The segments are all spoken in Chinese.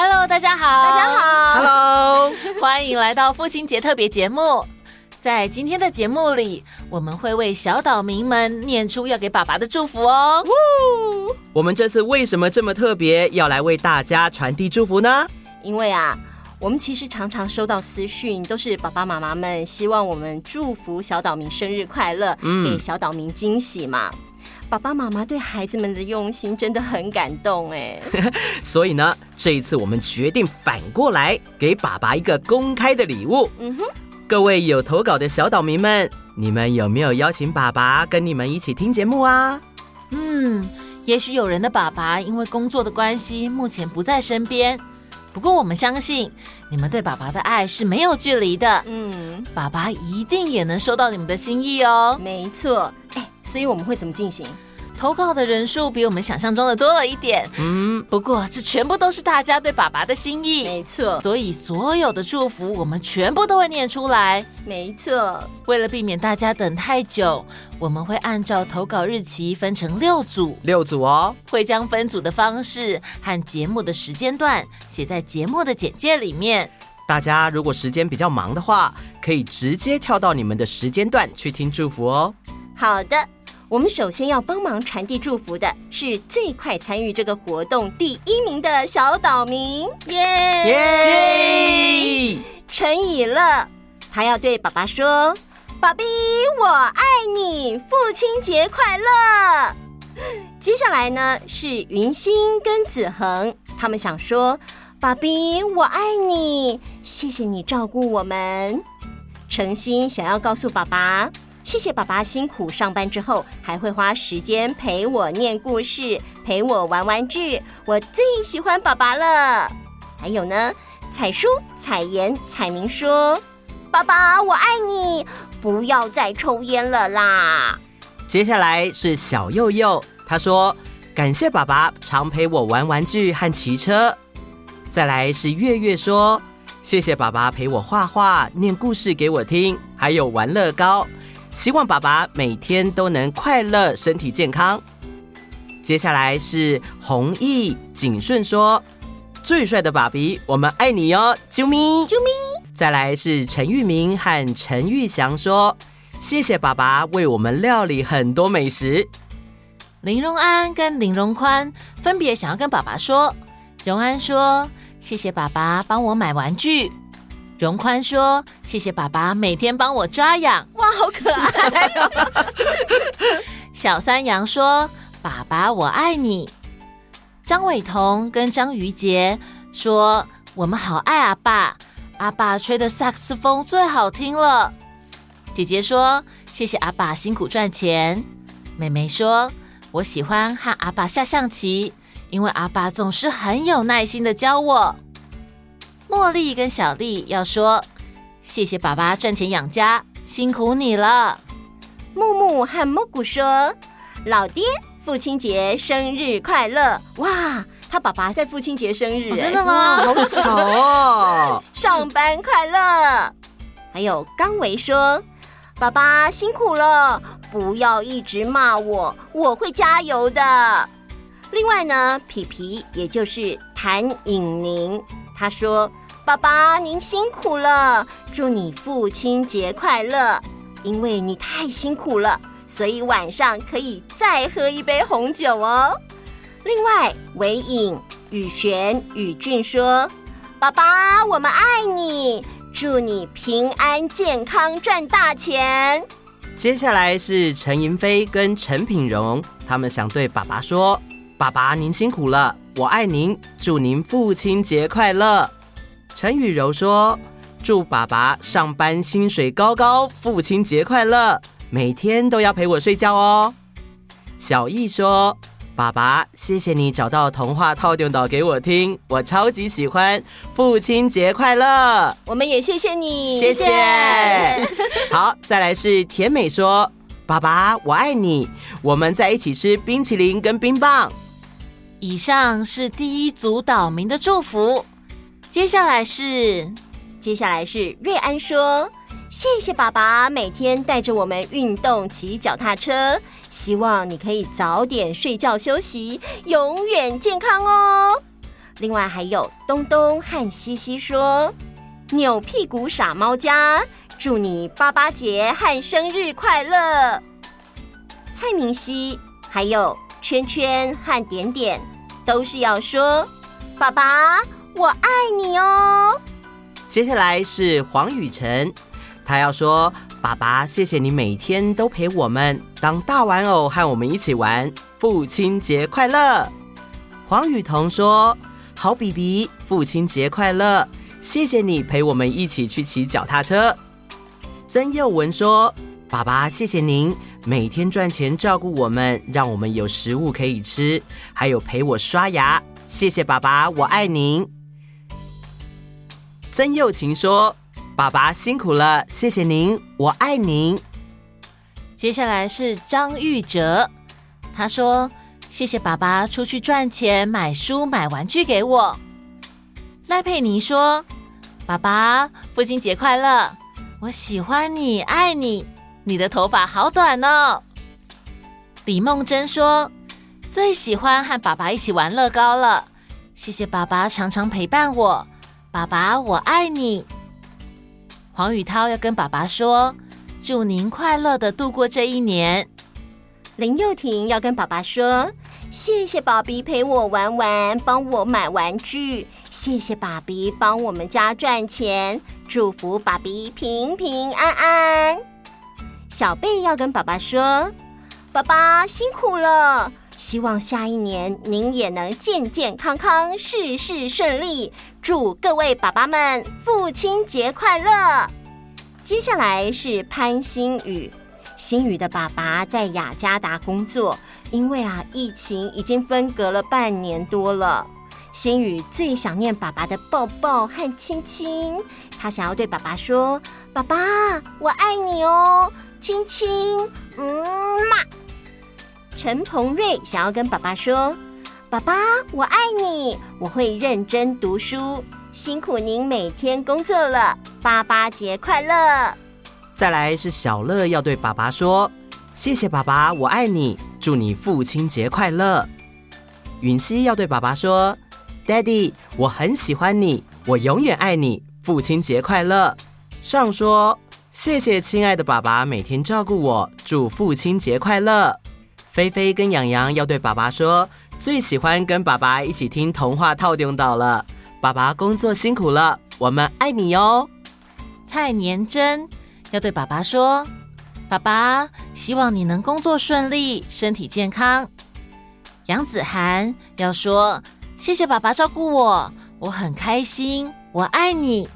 Hello，大家好，大家好，Hello，欢迎来到父亲节特别节目。在今天的节目里，我们会为小岛民们念出要给爸爸的祝福哦。我们这次为什么这么特别，要来为大家传递祝福呢？因为啊，我们其实常常收到私讯，都是爸爸妈妈们希望我们祝福小岛民生日快乐，嗯、给小岛民惊喜嘛。爸爸妈妈对孩子们的用心真的很感动哎。所以呢，这一次我们决定反过来给爸爸一个公开的礼物。嗯哼。各位有投稿的小岛民们，你们有没有邀请爸爸跟你们一起听节目啊？嗯，也许有人的爸爸因为工作的关系，目前不在身边。不过我们相信，你们对爸爸的爱是没有距离的。嗯，爸爸一定也能收到你们的心意哦。没错，哎，所以我们会怎么进行？投稿的人数比我们想象中的多了一点，嗯，不过这全部都是大家对爸爸的心意，没错。所以所有的祝福我们全部都会念出来，没错。为了避免大家等太久，我们会按照投稿日期分成六组，六组哦，会将分组的方式和节目的时间段写在节目的简介里面。大家如果时间比较忙的话，可以直接跳到你们的时间段去听祝福哦。好的。我们首先要帮忙传递祝福的是最快参与这个活动第一名的小岛民，耶耶！陈以乐，他要对爸爸说：“爸比，我爱你，父亲节快乐。”接下来呢是云心跟子恒，他们想说：“爸比，我爱你，谢谢你照顾我们。”诚心想要告诉爸爸。谢谢爸爸辛苦上班之后，还会花时间陪我念故事，陪我玩玩具，我最喜欢爸爸了。还有呢，彩书、彩妍、彩明说：“爸爸，我爱你，不要再抽烟了啦。”接下来是小佑佑，他说：“感谢爸爸常陪我玩玩具和骑车。”再来是月月说：“谢谢爸爸陪我画画、念故事给我听，还有玩乐高。”希望爸爸每天都能快乐、身体健康。接下来是弘毅、景顺说：“最帅的爸比，我们爱你哟，啾咪啾咪。”再来是陈玉明和陈玉祥说：“谢谢爸爸为我们料理很多美食。”林荣安跟林荣宽分别想要跟爸爸说：“荣安说，谢谢爸爸帮我买玩具。”荣宽说：“谢谢爸爸每天帮我抓痒，哇，好可爱哦。”小三羊说：“爸爸，我爱你。”张伟彤跟张瑜杰说：“我们好爱阿爸，阿爸吹的萨克斯风最好听了。”姐姐说：“谢谢阿爸辛苦赚钱。”妹妹说：“我喜欢和阿爸下象棋，因为阿爸总是很有耐心的教我。”茉莉跟小丽要说：“谢谢爸爸赚钱养家，辛苦你了。”木木和蘑菇说：“老爹，父亲节生日快乐！”哇，他爸爸在父亲节生日，真的吗？好巧哦！上班快乐！还有刚维说：“爸爸辛苦了，不要一直骂我，我会加油的。”另外呢，皮皮也就是谭颖宁。他说：“爸爸，您辛苦了，祝你父亲节快乐。因为你太辛苦了，所以晚上可以再喝一杯红酒哦。”另外，韦颖、宇璇、宇俊说：“爸爸，我们爱你，祝你平安健康，赚大钱。”接下来是陈银飞跟陈品荣，他们想对爸爸说：“爸爸，您辛苦了。”我爱您，祝您父亲节快乐。陈雨柔说：“祝爸爸上班薪水高高，父亲节快乐，每天都要陪我睡觉哦。”小易说：“爸爸，谢谢你找到童话套用岛给我听，我超级喜欢，父亲节快乐。”我们也谢谢你，谢谢。好，再来是甜美说：“爸爸，我爱你，我们在一起吃冰淇淋跟冰棒。”以上是第一组岛民的祝福，接下来是，接下来是瑞安说：“谢谢爸爸每天带着我们运动骑脚踏车，希望你可以早点睡觉休息，永远健康哦。”另外还有东东和西西说：“扭屁股傻猫家，祝你爸爸节和生日快乐。”蔡明熙还有圈圈和点点都是要说：“爸爸，我爱你哦。”接下来是黄雨晨，他要说：“爸爸，谢谢你每天都陪我们当大玩偶，和我们一起玩。父亲节快乐！”黄雨彤说。好比比，父亲节快乐！谢谢你陪我们一起去骑脚踏车。曾佑文说：“爸爸，谢谢您每天赚钱照顾我们，让我们有食物可以吃，还有陪我刷牙。谢谢爸爸，我爱您。”曾佑琴说：“爸爸辛苦了，谢谢您，我爱您。”接下来是张玉哲，他说。谢谢爸爸出去赚钱买书买玩具给我。赖佩妮说：“爸爸，父亲节快乐！我喜欢你，爱你。你的头发好短哦。”李梦珍说：“最喜欢和爸爸一起玩乐高了。谢谢爸爸常常陪伴我，爸爸我爱你。”黄宇涛要跟爸爸说：“祝您快乐地度过这一年。”林幼婷要跟爸爸说：“谢谢爸比陪我玩玩，帮我买玩具。谢谢爸比帮我们家赚钱，祝福爸比平平安安。”小贝要跟爸爸说：“爸爸辛苦了，希望下一年您也能健健康康，事事顺利。祝各位爸爸们父亲节快乐。”接下来是潘新宇。新宇的爸爸在雅加达工作，因为啊，疫情已经分隔了半年多了。新宇最想念爸爸的抱抱和亲亲，他想要对爸爸说：“爸爸，我爱你哦，亲亲，嗯嘛。”陈鹏瑞想要跟爸爸说：“爸爸，我爱你，我会认真读书，辛苦您每天工作了，爸爸节快乐。”再来是小乐要对爸爸说：“谢谢爸爸，我爱你，祝你父亲节快乐。”允熙要对爸爸说：“Daddy，我很喜欢你，我永远爱你，父亲节快乐。”上说：“谢谢亲爱的爸爸，每天照顾我，祝父亲节快乐。”菲菲跟洋洋要对爸爸说：“最喜欢跟爸爸一起听童话套用岛了，爸爸工作辛苦了，我们爱你哟。”蔡年真。要对爸爸说：“爸爸，希望你能工作顺利，身体健康。”杨子涵要说：“谢谢爸爸照顾我，我很开心，我爱你。”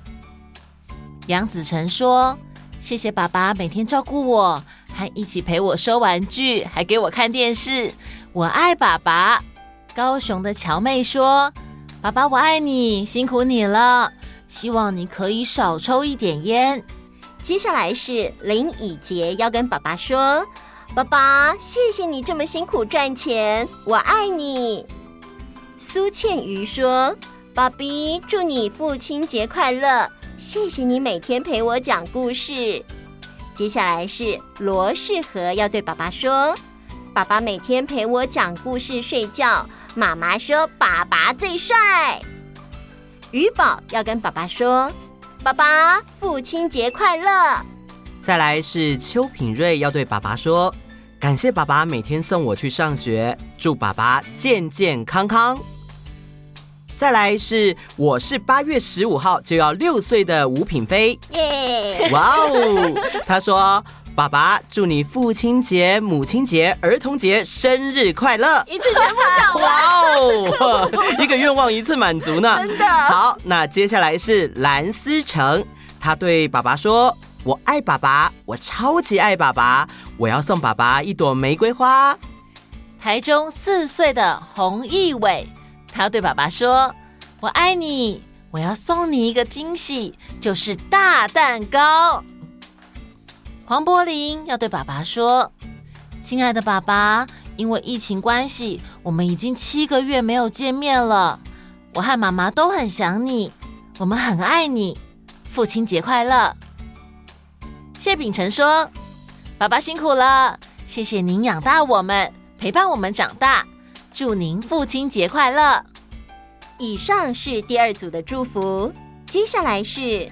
杨子晨说：“谢谢爸爸每天照顾我，还一起陪我收玩具，还给我看电视，我爱爸爸。”高雄的乔妹说：“爸爸，我爱你，辛苦你了，希望你可以少抽一点烟。”接下来是林以洁要跟爸爸说：“爸爸，谢谢你这么辛苦赚钱，我爱你。”苏倩瑜说：“爸比，祝你父亲节快乐，谢谢你每天陪我讲故事。”接下来是罗世和要对爸爸说：“爸爸每天陪我讲故事睡觉，妈妈说爸爸最帅。”鱼宝要跟爸爸说。爸爸，父亲节快乐！再来是邱品瑞要对爸爸说：“感谢爸爸每天送我去上学，祝爸爸健健康康。”再来是我是八月十五号就要六岁的吴品飞，耶！哇哦，他说。爸爸，祝你父亲节、母亲节、儿童节生日快乐！一次全部讲完。哇哦，一个愿望一次满足呢。真的。好，那接下来是蓝思成，他对爸爸说：“我爱爸爸，我超级爱爸爸，我要送爸爸一朵玫瑰花。”台中四岁的洪义伟，他要对爸爸说：“我爱你，我要送你一个惊喜，就是大蛋糕。”黄柏林要对爸爸说：“亲爱的爸爸，因为疫情关系，我们已经七个月没有见面了。我和妈妈都很想你，我们很爱你。父亲节快乐！”谢秉承说：“爸爸辛苦了，谢谢您养大我们，陪伴我们长大。祝您父亲节快乐！”以上是第二组的祝福，接下来是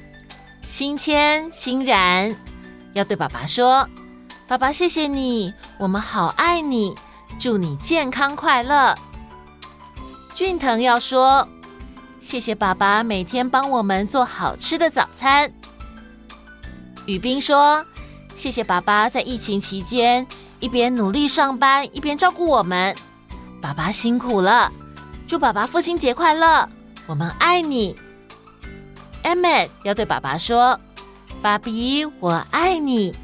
新谦、欣然要对爸爸说：“爸爸，谢谢你，我们好爱你，祝你健康快乐。”俊腾要说：“谢谢爸爸每天帮我们做好吃的早餐。”雨冰说：“谢谢爸爸在疫情期间一边努力上班，一边照顾我们，爸爸辛苦了。”祝爸爸父亲节快乐，我们爱你。Emmet 要对爸爸说：“爸比，我爱你。”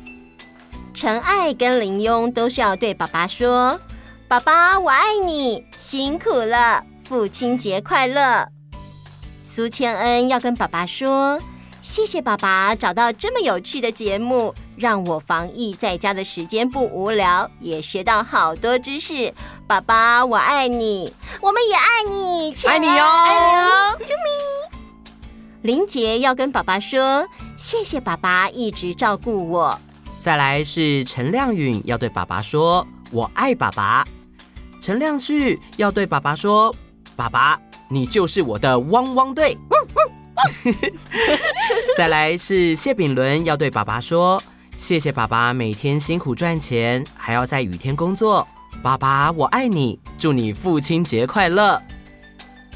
陈爱跟林庸都是要对爸爸说：“爸爸，我爱你，辛苦了，父亲节快乐。”苏千恩要跟爸爸说。谢谢爸爸找到这么有趣的节目，让我防疫在家的时间不无聊，也学到好多知识。爸爸，我爱你，我们也爱你，爱你哟，爱你哟，啾咪。林杰要跟爸爸说，谢谢爸爸一直照顾我。再来是陈亮允要对爸爸说，我爱爸爸。陈亮旭要对爸爸说，爸爸，你就是我的汪汪队。再来是谢炳伦要对爸爸说：“谢谢爸爸每天辛苦赚钱，还要在雨天工作。爸爸，我爱你，祝你父亲节快乐。”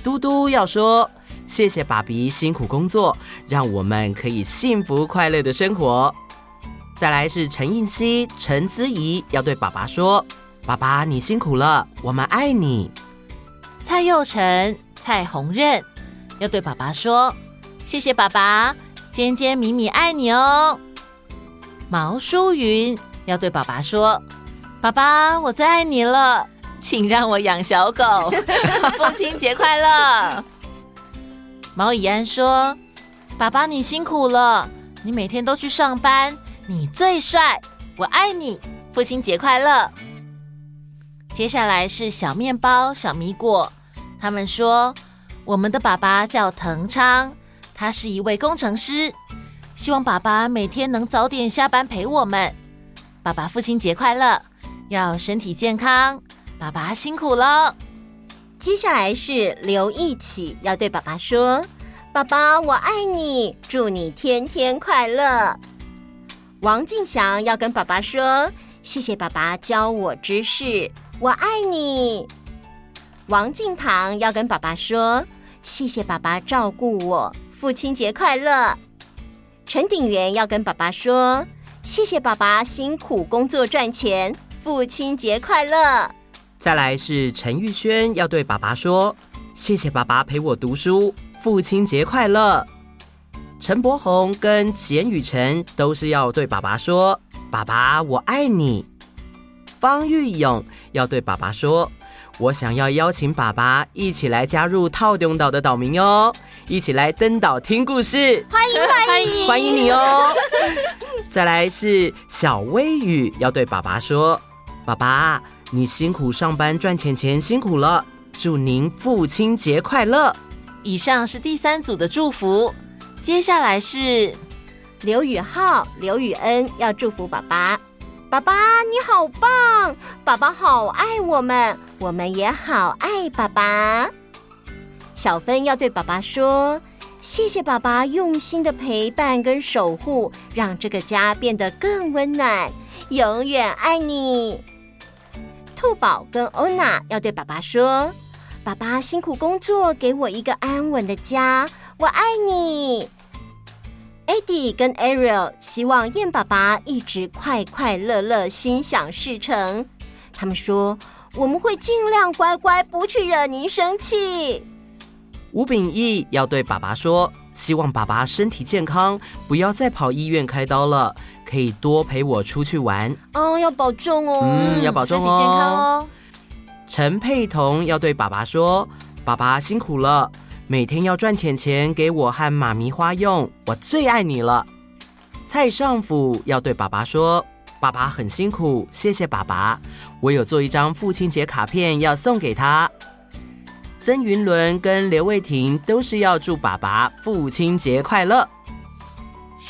嘟嘟要说：“谢谢爸比辛苦工作，让我们可以幸福快乐的生活。”再来是陈映希、陈姿怡要对爸爸说：“爸爸，你辛苦了，我们爱你。”蔡佑成、蔡宏任要对爸爸说。谢谢爸爸，尖尖米米爱你哦。毛淑云要对爸爸说：“爸爸，我最爱你了，请让我养小狗。父亲节快乐。”毛以安说：“爸爸，你辛苦了，你每天都去上班，你最帅，我爱你。父亲节快乐。”接下来是小面包、小米果，他们说：“我们的爸爸叫腾昌。”他是一位工程师，希望爸爸每天能早点下班陪我们。爸爸父亲节快乐，要身体健康，爸爸辛苦了。接下来是刘一起要对爸爸说：“爸爸，我爱你，祝你天天快乐。”王敬祥要跟爸爸说：“谢谢爸爸教我知识，我爱你。”王敬堂要跟爸爸说：“谢谢爸爸照顾我。”父亲节快乐！陈鼎元要跟爸爸说：“谢谢爸爸辛苦工作赚钱，父亲节快乐。”再来是陈玉轩要对爸爸说：“谢谢爸爸陪我读书，父亲节快乐。”陈柏宏跟简雨辰都是要对爸爸说：“爸爸，我爱你。”方玉勇要对爸爸说：“我想要邀请爸爸一起来加入透中岛的岛民哦。”一起来登岛听故事，欢迎欢迎欢迎你哦！再来是小薇雨要对爸爸说：“爸爸，你辛苦上班赚钱钱辛苦了，祝您父亲节快乐。”以上是第三组的祝福，接下来是刘宇浩、刘宇恩要祝福爸爸：“爸爸你好棒，爸爸好爱我们，我们也好爱爸爸。”小芬要对爸爸说：“谢谢爸爸用心的陪伴跟守护，让这个家变得更温暖，永远爱你。”兔宝跟欧娜要对爸爸说：“爸爸辛苦工作，给我一个安稳的家，我爱你。” Eddie 跟 Ariel 希望燕爸爸一直快快乐乐，心想事成。他们说：“我们会尽量乖乖，不去惹您生气。”吴秉义要对爸爸说：“希望爸爸身体健康，不要再跑医院开刀了，可以多陪我出去玩。”哦，要保重哦。嗯，要保重哦。身体健康哦。陈佩彤要对爸爸说：“爸爸辛苦了，每天要赚钱钱给我和妈咪花用，我最爱你了。”蔡尚甫要对爸爸说：“爸爸很辛苦，谢谢爸爸，我有做一张父亲节卡片要送给他。”曾云伦跟刘卫婷都是要祝爸爸父亲节快乐。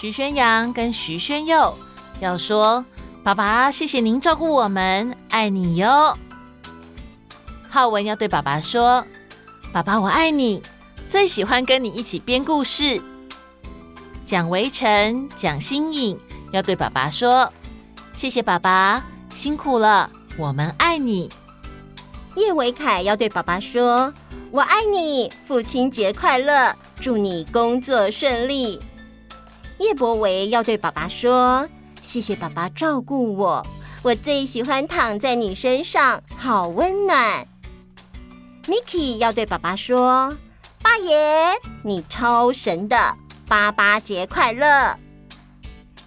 徐宣阳跟徐宣佑要说：“爸爸，谢谢您照顾我们，爱你哟。”浩文要对爸爸说：“爸爸我爱你，最喜欢跟你一起编故事。蒋维晨、蒋欣颖要对爸爸说：“谢谢爸爸，辛苦了，我们爱你。”叶维凯要对爸爸说：“我爱你，父亲节快乐，祝你工作顺利。”叶伯维要对爸爸说：“谢谢爸爸照顾我，我最喜欢躺在你身上，好温暖。” Mickey 要对爸爸说：“爸爷，你超神的，爸爸节快乐。”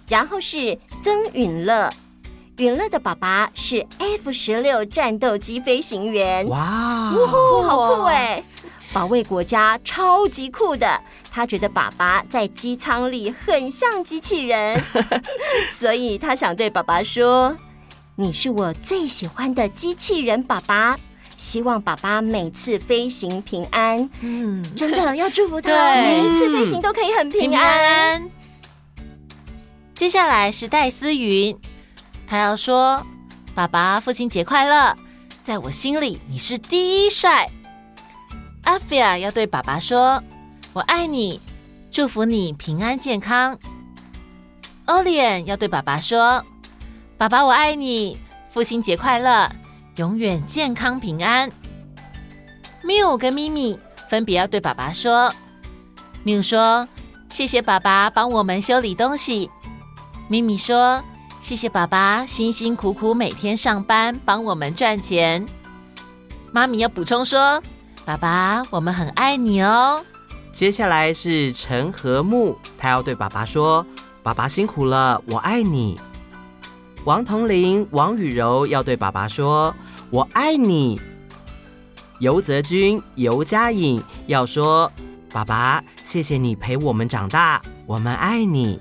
然后是曾允乐，允乐的爸爸是 F 十六战斗机飞行员，哇，好酷哎！保卫国家，超级酷的。他觉得爸爸在机舱里很像机器人，所以他想对爸爸说：“你是我最喜欢的机器人，爸爸。希望爸爸每次飞行平安。”嗯，真的要祝福他，每一次飞行都可以很平安。平安。接下来是戴思云，他要说：“爸爸，父亲节快乐！在我心里，你是第一帅。”阿菲亚要对爸爸说：“我爱你，祝福你平安健康。”欧利安要对爸爸说：“爸爸，我爱你，父亲节快乐，永远健康平安。”缪跟咪咪分别要对爸爸说：“缪说，谢谢爸爸帮我们修理东西。”咪咪说：“谢谢爸爸辛辛苦苦每天上班帮我们赚钱。”妈咪要补充说。爸爸，我们很爱你哦。接下来是陈和睦，他要对爸爸说：“爸爸辛苦了，我爱你。”王彤林、王雨柔要对爸爸说：“我爱你。”游泽君、游佳颖要说：“爸爸，谢谢你陪我们长大，我们爱你。”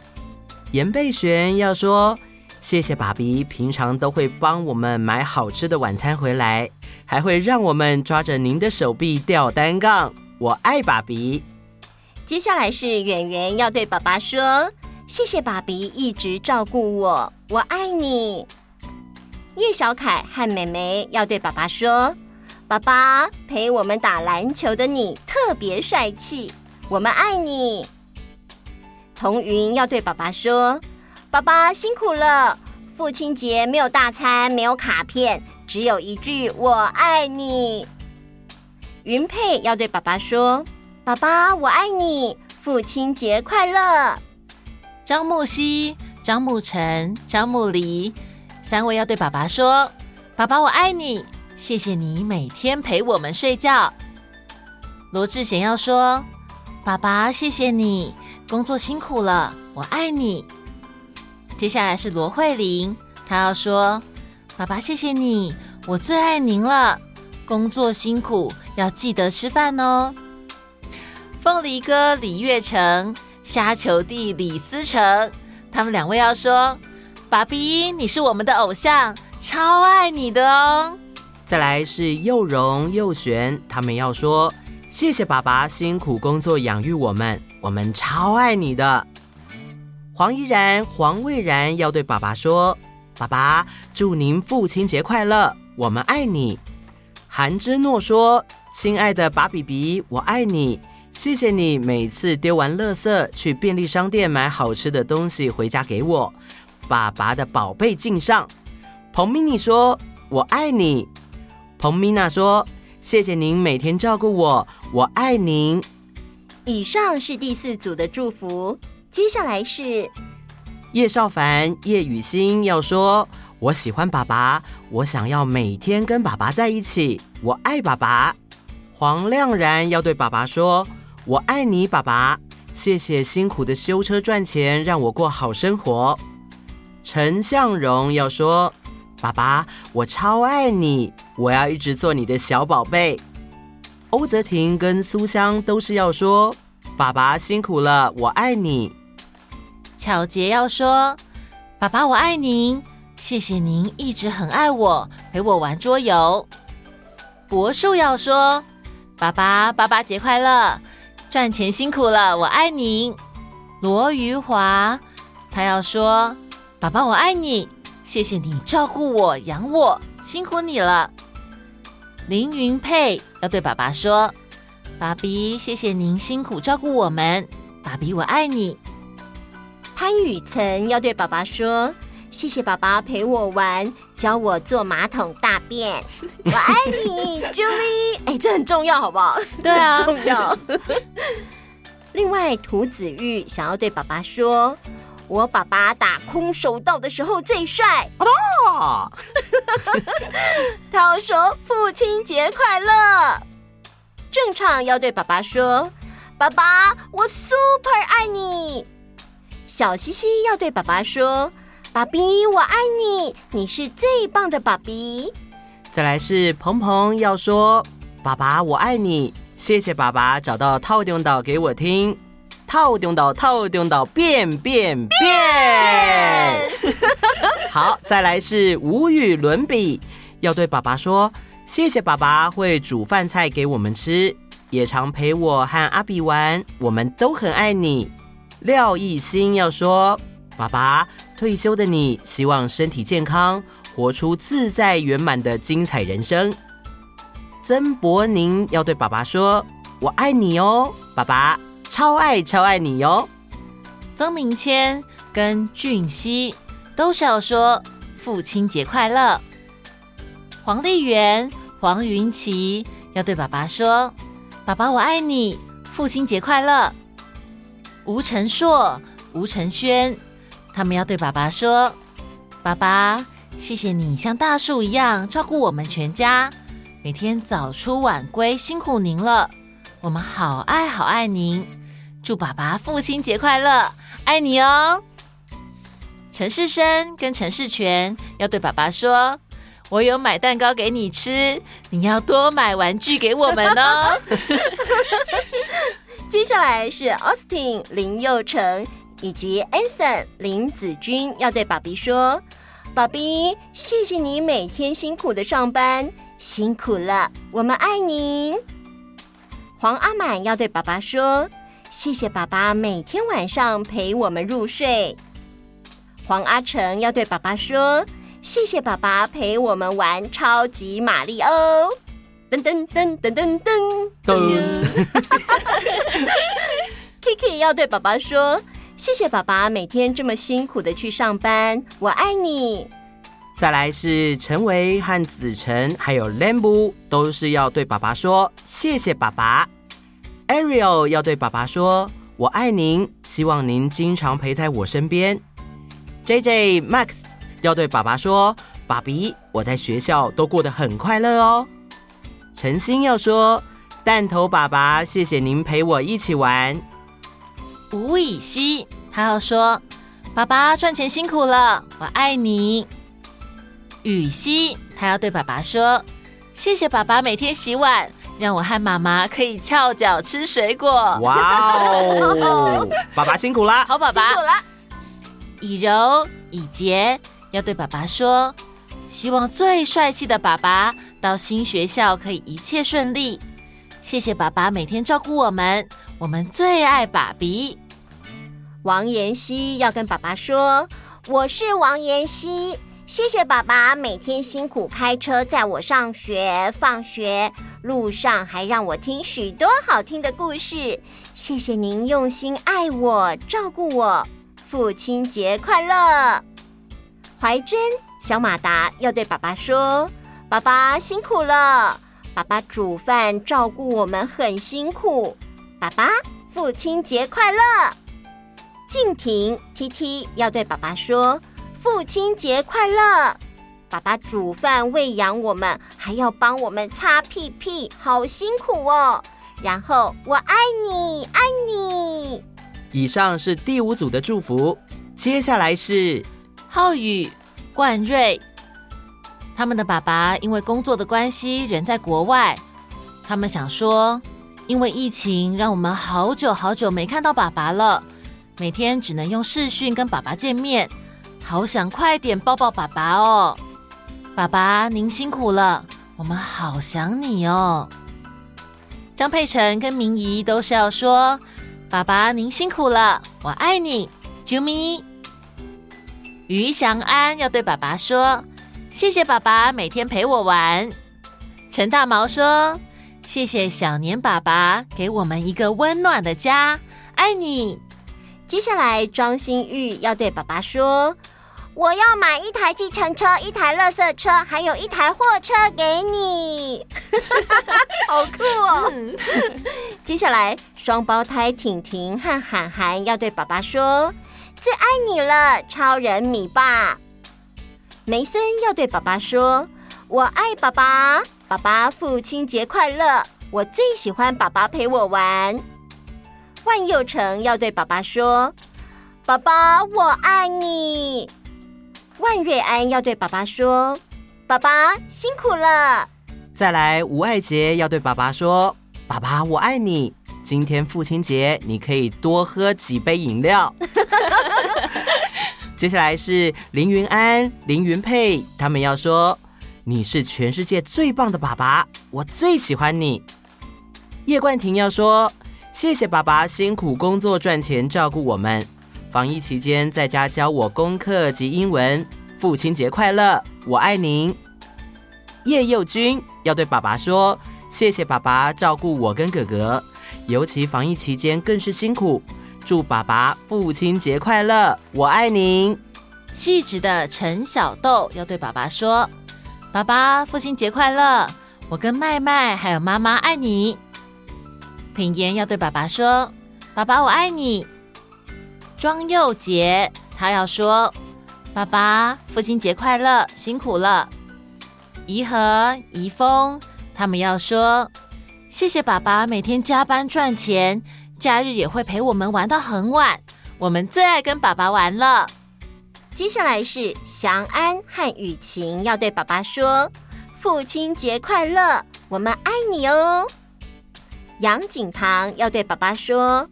严贝璇要说：“谢谢爸比，平常都会帮我们买好吃的晚餐回来。”还会让我们抓着您的手臂吊单杠，我爱爸比。接下来是圆圆要对爸爸说：“谢谢爸比一直照顾我，我爱你。”叶小凯和美美要对爸爸说：“爸爸陪我们打篮球的你特别帅气，我们爱你。”童云要对爸爸说：“爸爸辛苦了，父亲节没有大餐，没有卡片。”只有一句“我爱你”。云佩要对爸爸说：“爸爸，我爱你，父亲节快乐。”张木希、张木晨、张木黎三位要对爸爸说：“爸爸，我爱你，谢谢你每天陪我们睡觉。”罗志贤要说：“爸爸，谢谢你工作辛苦了，我爱你。”接下来是罗慧玲，她要说。爸爸，谢谢你，我最爱您了。工作辛苦，要记得吃饭哦。凤梨哥李月成、虾球弟李思成，他们两位要说：“爸比，你是我们的偶像，超爱你的哦。”再来是又荣又璇，他们要说：“谢谢爸爸辛苦工作养育我们，我们超爱你的。”黄依然、黄蔚然要对爸爸说。爸爸，祝您父亲节快乐，我们爱你。韩之诺说：“亲爱的爸比比，我爱你，谢谢你每次丢完垃圾去便利商店买好吃的东西回家给我，爸爸的宝贝敬上。”彭咪妮说：“我爱你。”彭咪娜说：“谢谢您每天照顾我，我爱您。”以上是第四组的祝福，接下来是。叶少凡、叶雨欣要说：“我喜欢爸爸，我想要每天跟爸爸在一起，我爱爸爸。”黄亮然要对爸爸说：“我爱你，爸爸，谢谢辛苦的修车赚钱，让我过好生活。”陈向荣要说：“爸爸，我超爱你，我要一直做你的小宝贝。”欧泽婷跟苏香都是要说：“爸爸辛苦了，我爱你。”巧杰要说：“爸爸，我爱您，谢谢您一直很爱我，陪我玩桌游。”柏树要说：“爸爸，爸爸节快乐，赚钱辛苦了，我爱您。”罗余华他要说：“爸爸，我爱你，谢谢你照顾我、养我，辛苦你了。”林云佩要对爸爸说：“爸比，谢谢您辛苦照顾我们，爸比我爱你。潘雨辰要对爸爸说：“谢谢爸爸陪我玩，教我坐马桶大便，我爱你，Julie。”哎，这很重要，好不好？对啊，重要。另外，涂子玉想要对爸爸说：“我爸爸打空手道的时候最帅。”哦，他要说：“父亲节快乐。”正常要对爸爸说：“爸爸，我 super 爱你。”小西西要对爸爸说：“爸比，我爱你，你是最棒的爸比。”再来是鹏鹏要说：“爸爸，我爱你，谢谢爸爸找到套丁岛给我听，套丁岛套丁岛变变变。变” 好，再来是无与伦比，要对爸爸说：“谢谢爸爸会煮饭菜给我们吃，也常陪我和阿比玩，我们都很爱你。”廖艺兴要说：“爸爸，退休的你，希望身体健康，活出自在圆满的精彩人生。”曾博宁要对爸爸说：“我爱你哦，爸爸，超爱超爱你哟。”曾明谦跟俊熙都是要说父亲节快乐。黄丽媛、黄云琪要对爸爸说：“爸爸，我爱你，父亲节快乐。”吴承硕、吴承轩，他们要对爸爸说：“爸爸，谢谢你像大树一样照顾我们全家，每天早出晚归，辛苦您了。我们好爱好爱您，祝爸爸父亲节快乐，爱你哦。”陈世生跟陈世全要对爸爸说：“我有买蛋糕给你吃，你要多买玩具给我们哦。” 接下来是 Austin 林佑成以及 Anson 林子君要对爸比说：“爸比，谢谢你每天辛苦的上班，辛苦了，我们爱你。”黄阿满要对爸爸说：“谢谢爸爸每天晚上陪我们入睡。”黄阿成要对爸爸说：“谢谢爸爸陪我们玩超级玛丽欧。”噔噔噔噔噔噔噔！Kiki 要对爸爸说：“谢谢爸爸每天这么辛苦的去上班，我爱你。”再来是陈维和子晨，还有 Lambu 都是要对爸爸说：“谢谢爸爸。”Ariel 要对爸爸说：“我爱您，希望您经常陪在我身边。”JJ Max 要对爸爸说：“爸比，我在学校都过得很快乐哦。”陈星要说：“弹头爸爸，谢谢您陪我一起玩。”吴以西他要说：“爸爸赚钱辛苦了，我爱你。”雨熙他要对爸爸说：“谢谢爸爸每天洗碗，让我和妈妈可以翘脚吃水果。”哇哦，爸爸辛苦啦！好，爸爸辛苦啦。以柔、以洁要对爸爸说。希望最帅气的爸爸到新学校可以一切顺利。谢谢爸爸每天照顾我们，我们最爱爸比。王妍希要跟爸爸说：“我是王妍希，谢谢爸爸每天辛苦开车载我上学、放学，路上还让我听许多好听的故事。谢谢您用心爱我、照顾我，父亲节快乐。”怀珍。小马达要对爸爸说：“爸爸辛苦了，爸爸煮饭照顾我们很辛苦，爸爸父亲节快乐。”静婷 T T 要对爸爸说：“父亲节快乐，爸爸煮饭喂养我们，还要帮我们擦屁屁，好辛苦哦。”然后我爱你，爱你。以上是第五组的祝福，接下来是浩宇。冠瑞，他们的爸爸因为工作的关系人在国外，他们想说，因为疫情让我们好久好久没看到爸爸了，每天只能用视讯跟爸爸见面，好想快点抱抱爸爸哦！爸爸您辛苦了，我们好想你哦。张佩晨跟明仪都是要说，爸爸您辛苦了，我爱你，啾咪。于祥安要对爸爸说：“谢谢爸爸每天陪我玩。”陈大毛说：“谢谢小年爸爸给我们一个温暖的家，爱你。接下来，庄心玉要对爸爸说：“我要买一台计程车、一台垃圾车，还有一台货车给你。”好酷哦！接下来，双胞胎婷婷和涵涵要对爸爸说：“最爱你了，超人米爸。”梅森要对爸爸说：“我爱爸爸，爸爸父亲节快乐！我最喜欢爸爸陪我玩。”万佑成要对爸爸说：“爸爸，我爱你。”万瑞安要对爸爸说：“爸爸辛苦了。”再来，吴爱杰要对爸爸说：“爸爸，我爱你。今天父亲节，你可以多喝几杯饮料。”接下来是林云安、林云佩，他们要说：“你是全世界最棒的爸爸，我最喜欢你。”叶冠廷要说。谢谢爸爸辛苦工作赚钱照顾我们，防疫期间在家教我功课及英文。父亲节快乐，我爱您。叶佑君要对爸爸说：谢谢爸爸照顾我跟哥哥，尤其防疫期间更是辛苦。祝爸爸父亲节快乐，我爱您。细致的陈小豆要对爸爸说：爸爸父亲节快乐，我跟麦麦还有妈妈爱你。品言要对爸爸说：“爸爸，我爱你。”庄佑杰他要说：“爸爸，父亲节快乐，辛苦了。”怡和、怡丰他们要说：“谢谢爸爸，每天加班赚钱，假日也会陪我们玩到很晚。我们最爱跟爸爸玩了。”接下来是祥安和雨晴要对爸爸说：“父亲节快乐，我们爱你哦。”杨景堂要对爸爸说：“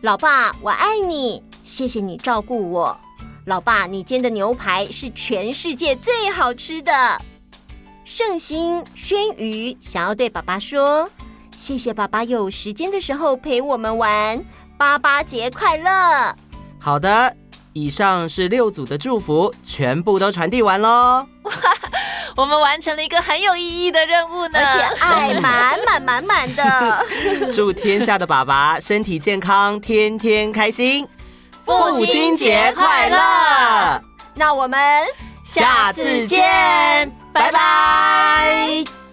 老爸，我爱你，谢谢你照顾我。老爸，你煎的牛排是全世界最好吃的。”盛兴轩瑜想要对爸爸说：“谢谢爸爸有时间的时候陪我们玩，八八节快乐。”好的，以上是六组的祝福，全部都传递完喽。我们完成了一个很有意义的任务呢，而且爱满满满满的。祝天下的爸爸身体健康，天天开心，父亲节快乐！那我们下次见，拜拜。